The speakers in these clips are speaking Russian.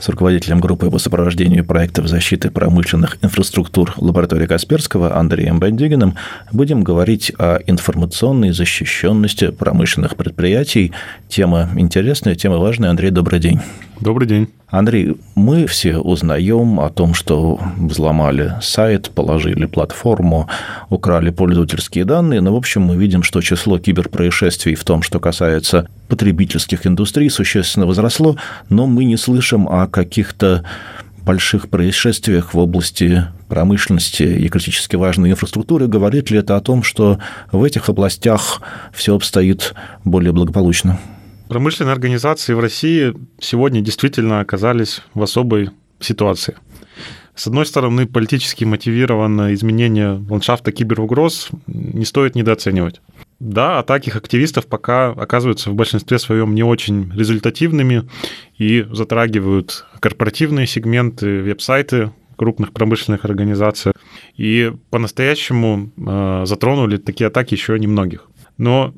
с руководителем группы по сопровождению проектов защиты промышленных инфраструктур лаборатории Касперского Андреем Бандигиным будем говорить о информационной защищенности промышленных предприятий. Тема интересная, тема важная. Андрей, добрый день. Добрый день. Андрей, мы все узнаем о том, что взломали сайт, положили платформу, украли пользовательские данные, но, в общем, мы видим, что число киберпроисшествий в том, что касается потребительских индустрий, существенно возросло, но мы не слышим о каких-то больших происшествиях в области промышленности и критически важной инфраструктуры, говорит ли это о том, что в этих областях все обстоит более благополучно? Промышленные организации в России сегодня действительно оказались в особой ситуации. С одной стороны, политически мотивированное изменение ландшафта киберугроз не стоит недооценивать. Да, атаки активистов пока оказываются в большинстве своем не очень результативными и затрагивают корпоративные сегменты, веб-сайты крупных промышленных организаций. И по-настоящему э, затронули такие атаки еще немногих. Но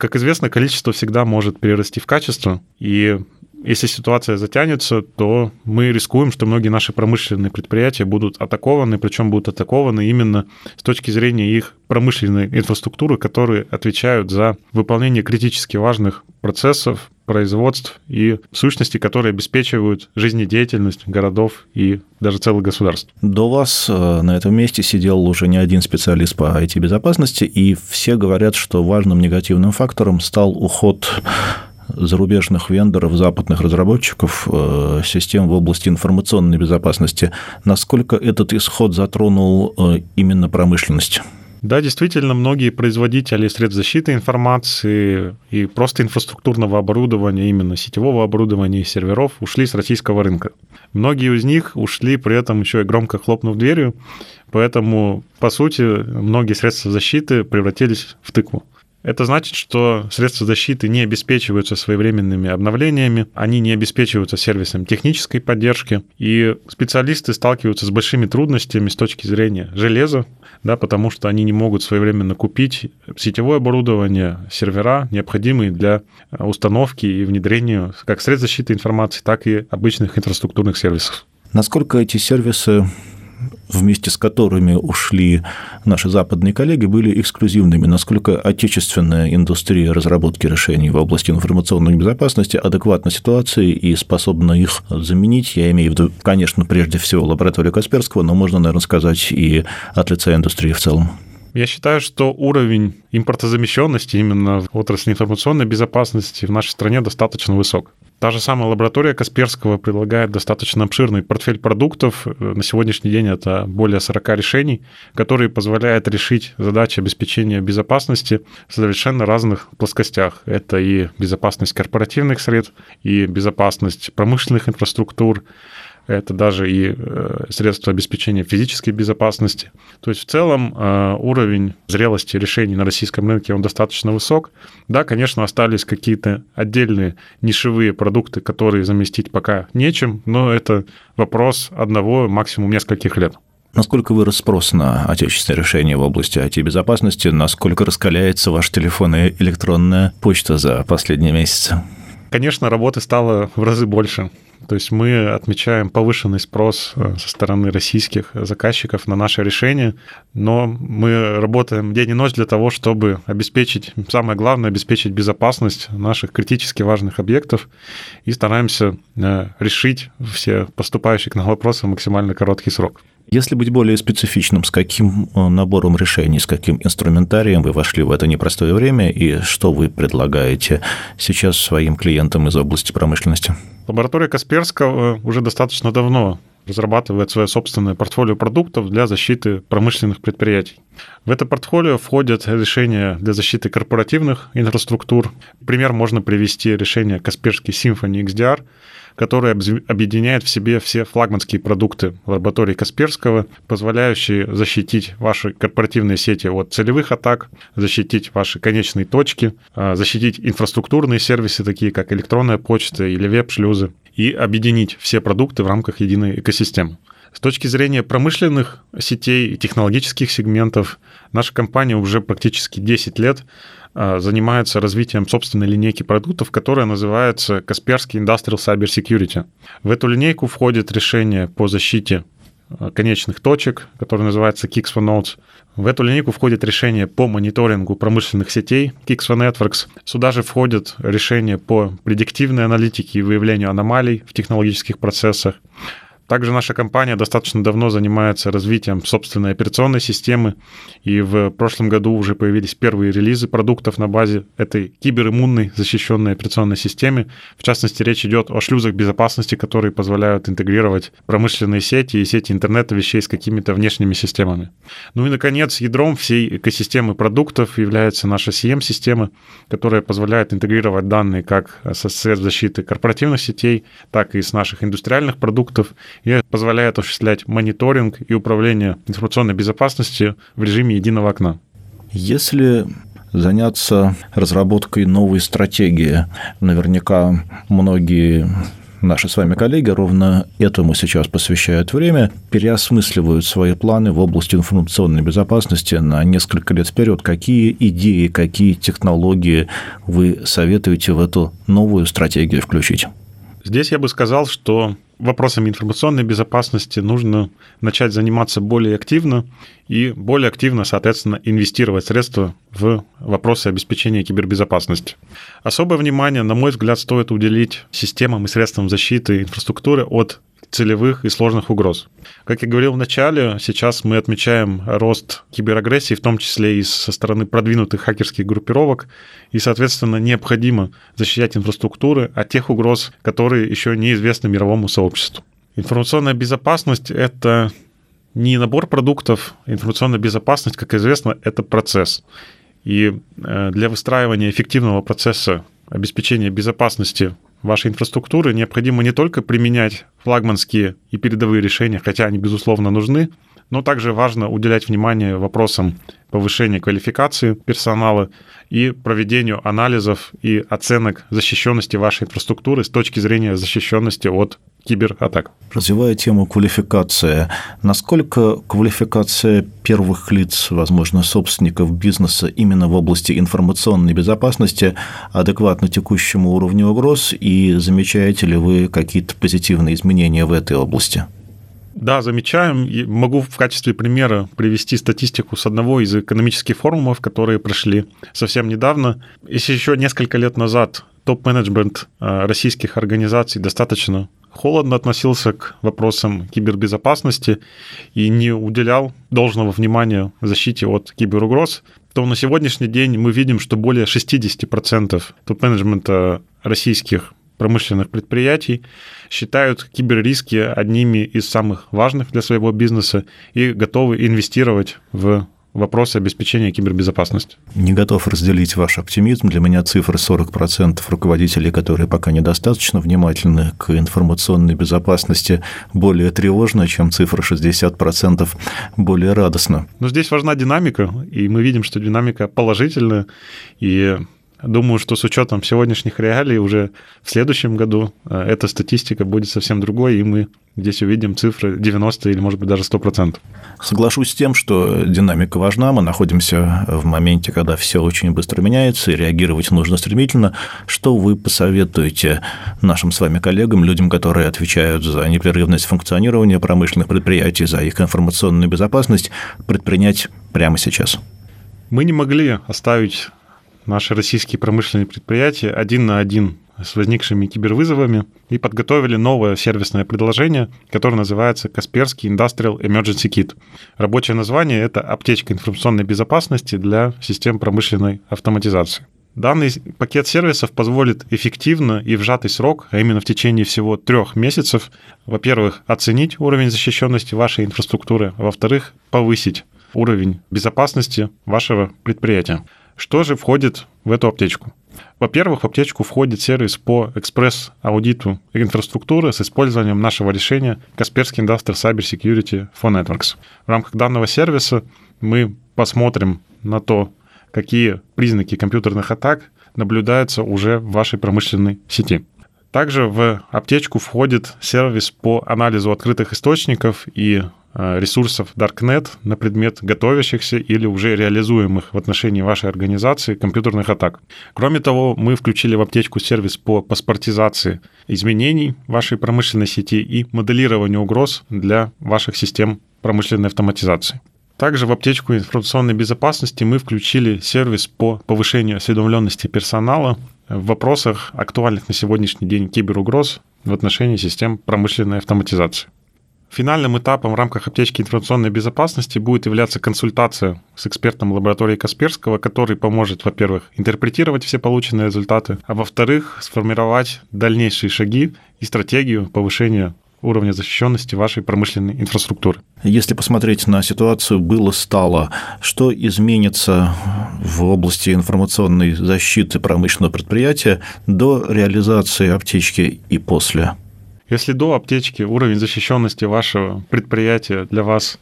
как известно, количество всегда может перерасти в качество, и если ситуация затянется, то мы рискуем, что многие наши промышленные предприятия будут атакованы, причем будут атакованы именно с точки зрения их промышленной инфраструктуры, которые отвечают за выполнение критически важных процессов, производств и сущностей, которые обеспечивают жизнедеятельность городов и даже целых государств. До вас э, на этом месте сидел уже не один специалист по IT-безопасности, и все говорят, что важным негативным фактором стал уход зарубежных вендоров, западных разработчиков э, систем в области информационной безопасности. Насколько этот исход затронул э, именно промышленность? Да, действительно, многие производители средств защиты информации и просто инфраструктурного оборудования, именно сетевого оборудования и серверов ушли с российского рынка. Многие из них ушли при этом еще и громко хлопнув дверью, поэтому, по сути, многие средства защиты превратились в тыкву. Это значит, что средства защиты не обеспечиваются своевременными обновлениями, они не обеспечиваются сервисом технической поддержки, и специалисты сталкиваются с большими трудностями с точки зрения железа, да, потому что они не могут своевременно купить сетевое оборудование, сервера, необходимые для установки и внедрения как средств защиты информации, так и обычных инфраструктурных сервисов. Насколько эти сервисы вместе с которыми ушли наши западные коллеги, были эксклюзивными, насколько отечественная индустрия разработки решений в области информационной безопасности адекватна ситуации и способна их заменить. Я имею в виду, конечно, прежде всего лабораторию Касперского, но можно, наверное, сказать и от лица индустрии в целом. Я считаю, что уровень импортозамещенности именно в отрасли информационной безопасности в нашей стране достаточно высок. Та же самая лаборатория Касперского предлагает достаточно обширный портфель продуктов. На сегодняшний день это более 40 решений, которые позволяют решить задачи обеспечения безопасности в совершенно разных плоскостях. Это и безопасность корпоративных средств, и безопасность промышленных инфраструктур, это даже и э, средства обеспечения физической безопасности. То есть в целом э, уровень зрелости решений на российском рынке, он достаточно высок. Да, конечно, остались какие-то отдельные нишевые продукты, которые заместить пока нечем, но это вопрос одного, максимум нескольких лет. Насколько вырос спрос на отечественные решения в области IT-безопасности? Насколько раскаляется ваш телефон и электронная почта за последние месяцы? Конечно, работы стало в разы больше. То есть мы отмечаем повышенный спрос э, со стороны российских заказчиков на наше решение, но мы работаем день и ночь для того, чтобы обеспечить, самое главное, обеспечить безопасность наших критически важных объектов и стараемся э, решить все поступающие к нам вопросы в максимально короткий срок. Если быть более специфичным, с каким э, набором решений, с каким инструментарием вы вошли в это непростое время и что вы предлагаете сейчас своим клиентам из области промышленности? Лаборатория Касперского уже достаточно давно разрабатывает свое собственное портфолио продуктов для защиты промышленных предприятий. В это портфолио входят решения для защиты корпоративных инфраструктур. Пример можно привести решение Касперский Symfony XDR, который объединяет в себе все флагманские продукты лаборатории Касперского, позволяющие защитить ваши корпоративные сети от целевых атак, защитить ваши конечные точки, а, защитить инфраструктурные сервисы, такие как электронная почта или веб-шлюзы, и объединить все продукты в рамках единой экосистемы. С точки зрения промышленных сетей и технологических сегментов. Наша компания уже практически 10 лет а, занимается развитием собственной линейки продуктов, которая называется Касперский Industrial Cyber Security. В эту линейку входит решение по защите а, конечных точек, которое называется Kix for Nodes. В эту линейку входит решение по мониторингу промышленных сетей Kix for Networks. Сюда же входит решение по предиктивной аналитике и выявлению аномалий в технологических процессах. Также наша компания достаточно давно занимается развитием собственной операционной системы, и в прошлом году уже появились первые релизы продуктов на базе этой кибериммунной защищенной операционной системы. В частности, речь идет о шлюзах безопасности, которые позволяют интегрировать промышленные сети и сети интернета вещей с какими-то внешними системами. Ну и, наконец, ядром всей экосистемы продуктов является наша CM-система, которая позволяет интегрировать данные как со средств защиты корпоративных сетей, так и с наших индустриальных продуктов и позволяет осуществлять мониторинг и управление информационной безопасностью в режиме единого окна. Если заняться разработкой новой стратегии, наверняка многие наши с вами коллеги ровно этому сейчас посвящают время, переосмысливают свои планы в области информационной безопасности на несколько лет вперед. Какие идеи, какие технологии вы советуете в эту новую стратегию включить? Здесь я бы сказал, что вопросами информационной безопасности нужно начать заниматься более активно и более активно, соответственно, инвестировать средства в вопросы обеспечения кибербезопасности. Особое внимание, на мой взгляд, стоит уделить системам и средствам защиты инфраструктуры от целевых и сложных угроз. Как я говорил в начале, сейчас мы отмечаем рост киберагрессии, в том числе и со стороны продвинутых хакерских группировок, и, соответственно, необходимо защищать инфраструктуры от тех угроз, которые еще неизвестны мировому сообществу. Информационная безопасность — это не набор продуктов, информационная безопасность, как известно, это процесс. И э, для выстраивания эффективного процесса обеспечения безопасности вашей инфраструктуры необходимо не только применять флагманские и передовые решения, хотя они, безусловно, нужны, но также важно уделять внимание вопросам повышения квалификации персонала и проведению анализов и оценок защищенности вашей инфраструктуры с точки зрения защищенности от кибератак. Развивая тему квалификации, насколько квалификация первых лиц, возможно, собственников бизнеса именно в области информационной безопасности адекватна текущему уровню угроз, и замечаете ли вы какие-то позитивные изменения в этой области? Да, замечаем. И могу в качестве примера привести статистику с одного из экономических форумов, которые прошли совсем недавно. Если еще несколько лет назад топ-менеджмент э, российских организаций достаточно холодно относился к вопросам кибербезопасности и не уделял должного внимания защите от киберугроз, то на сегодняшний день мы видим, что более 60% топ-менеджмента российских промышленных предприятий считают киберриски одними из самых важных для своего бизнеса и готовы инвестировать в вопросы обеспечения кибербезопасности. Не готов разделить ваш оптимизм. Для меня цифра 40% руководителей, которые пока недостаточно внимательны к информационной безопасности, более тревожна, чем цифра 60% более радостна. Но здесь важна динамика, и мы видим, что динамика положительная, и Думаю, что с учетом сегодняшних реалий уже в следующем году э, эта статистика будет совсем другой, и мы здесь увидим цифры 90 или, может быть, даже 100%. Соглашусь с тем, что динамика важна. Мы находимся в моменте, когда все очень быстро меняется, и реагировать нужно стремительно. Что вы посоветуете нашим с вами коллегам, людям, которые отвечают за непрерывность функционирования промышленных предприятий, за их информационную безопасность, предпринять прямо сейчас? Мы не могли оставить наши российские промышленные предприятия один на один с возникшими кибервызовами и подготовили новое сервисное предложение, которое называется Касперский Industrial Emergency Kit. Рабочее название — это аптечка информационной безопасности для систем промышленной автоматизации. Данный пакет сервисов позволит эффективно и в сжатый срок, а именно в течение всего трех месяцев, во-первых, оценить уровень защищенности вашей инфраструктуры, а во-вторых, повысить уровень безопасности вашего предприятия. Что же входит в эту аптечку? Во-первых, в аптечку входит сервис по экспресс-аудиту инфраструктуры с использованием нашего решения Kaspersky Industrial Cyber Security for Networks. В рамках данного сервиса мы посмотрим на то, какие признаки компьютерных атак наблюдаются уже в вашей промышленной сети. Также в аптечку входит сервис по анализу открытых источников и ресурсов Darknet на предмет готовящихся или уже реализуемых в отношении вашей организации компьютерных атак. Кроме того, мы включили в аптечку сервис по паспортизации изменений вашей промышленной сети и моделированию угроз для ваших систем промышленной автоматизации. Также в аптечку информационной безопасности мы включили сервис по повышению осведомленности персонала в вопросах актуальных на сегодняшний день киберугроз в отношении систем промышленной автоматизации. Финальным этапом в рамках аптечки информационной безопасности будет являться консультация с экспертом лаборатории Касперского, который поможет, во-первых, интерпретировать все полученные результаты, а во-вторых, сформировать дальнейшие шаги и стратегию повышения уровня защищенности вашей промышленной инфраструктуры. Если посмотреть на ситуацию было-стало, что изменится в области информационной защиты промышленного предприятия до реализации аптечки и после? Если до аптечки уровень защищенности вашего предприятия для вас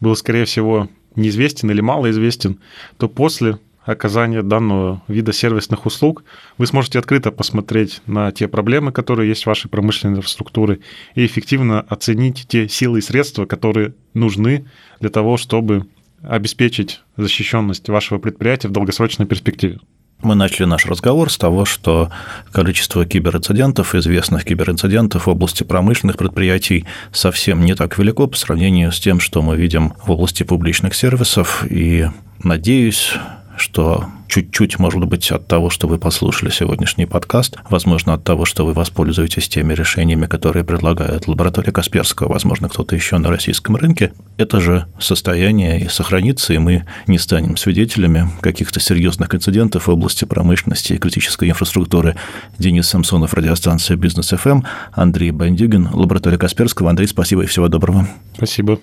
был, скорее всего, неизвестен или малоизвестен, то после оказания данного вида сервисных услуг, вы сможете открыто посмотреть на те проблемы, которые есть в вашей промышленной инфраструктуре, и эффективно оценить те силы и средства, которые нужны для того, чтобы обеспечить защищенность вашего предприятия в долгосрочной перспективе. Мы начали наш разговор с того, что количество киберинцидентов, известных киберинцидентов в области промышленных предприятий совсем не так велико по сравнению с тем, что мы видим в области публичных сервисов. И надеюсь, что чуть-чуть, может быть, от того, что вы послушали сегодняшний подкаст, возможно, от того, что вы воспользуетесь теми решениями, которые предлагает лаборатория Касперского, возможно, кто-то еще на российском рынке, это же состояние и сохранится, и мы не станем свидетелями каких-то серьезных инцидентов в области промышленности и критической инфраструктуры. Денис Самсонов, радиостанция «Бизнес ФМ», Андрей Бандюгин, лаборатория Касперского. Андрей, спасибо и всего доброго. Спасибо.